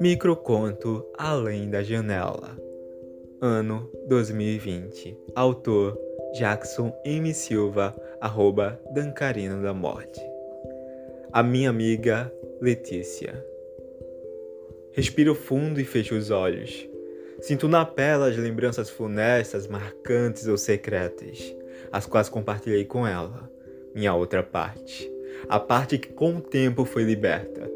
Microconto Além da Janela. Ano 2020 Autor Jackson M. Silva Arroba Dancarino da Morte. A minha amiga Letícia. Respiro fundo e fecho os olhos. Sinto na pele as lembranças funestas, marcantes ou secretas, as quais compartilhei com ela, minha outra parte, a parte que com o tempo foi liberta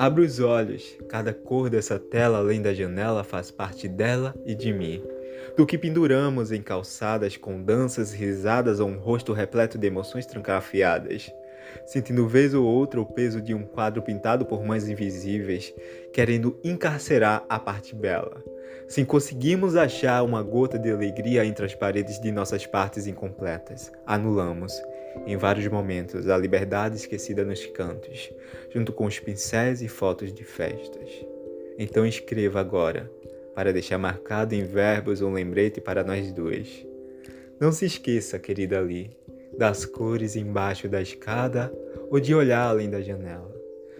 Abro os olhos, cada cor dessa tela além da janela faz parte dela e de mim. Do que penduramos em calçadas com danças risadas ou um rosto repleto de emoções trancafiadas. Sentindo vez ou outra o peso de um quadro pintado por mães invisíveis, querendo encarcerar a parte bela. Se conseguimos achar uma gota de alegria entre as paredes de nossas partes incompletas, anulamos em vários momentos, a liberdade esquecida nos cantos, junto com os pincéis e fotos de festas. Então escreva agora, para deixar marcado em verbos um lembrete para nós dois. Não se esqueça, querida Ali, das cores embaixo da escada ou de olhar além da janela.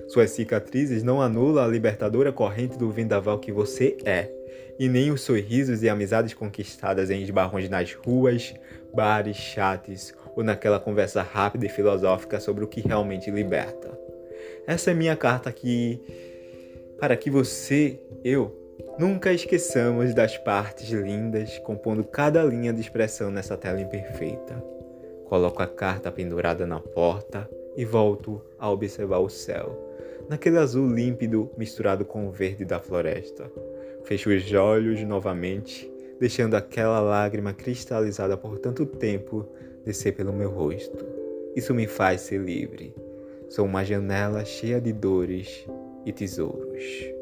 Suas cicatrizes não anulam a libertadora corrente do vendaval que você é, e nem os sorrisos e amizades conquistadas em esbarrões nas ruas, bares, chats ou naquela conversa rápida e filosófica sobre o que realmente liberta. Essa é minha carta aqui para que você, eu, nunca esqueçamos das partes lindas compondo cada linha de expressão nessa tela imperfeita. Coloco a carta pendurada na porta e volto a observar o céu, naquele azul límpido misturado com o verde da floresta. Fecho os olhos novamente, deixando aquela lágrima cristalizada por tanto tempo descer pelo meu rosto. Isso me faz ser livre. Sou uma janela cheia de dores e tesouros.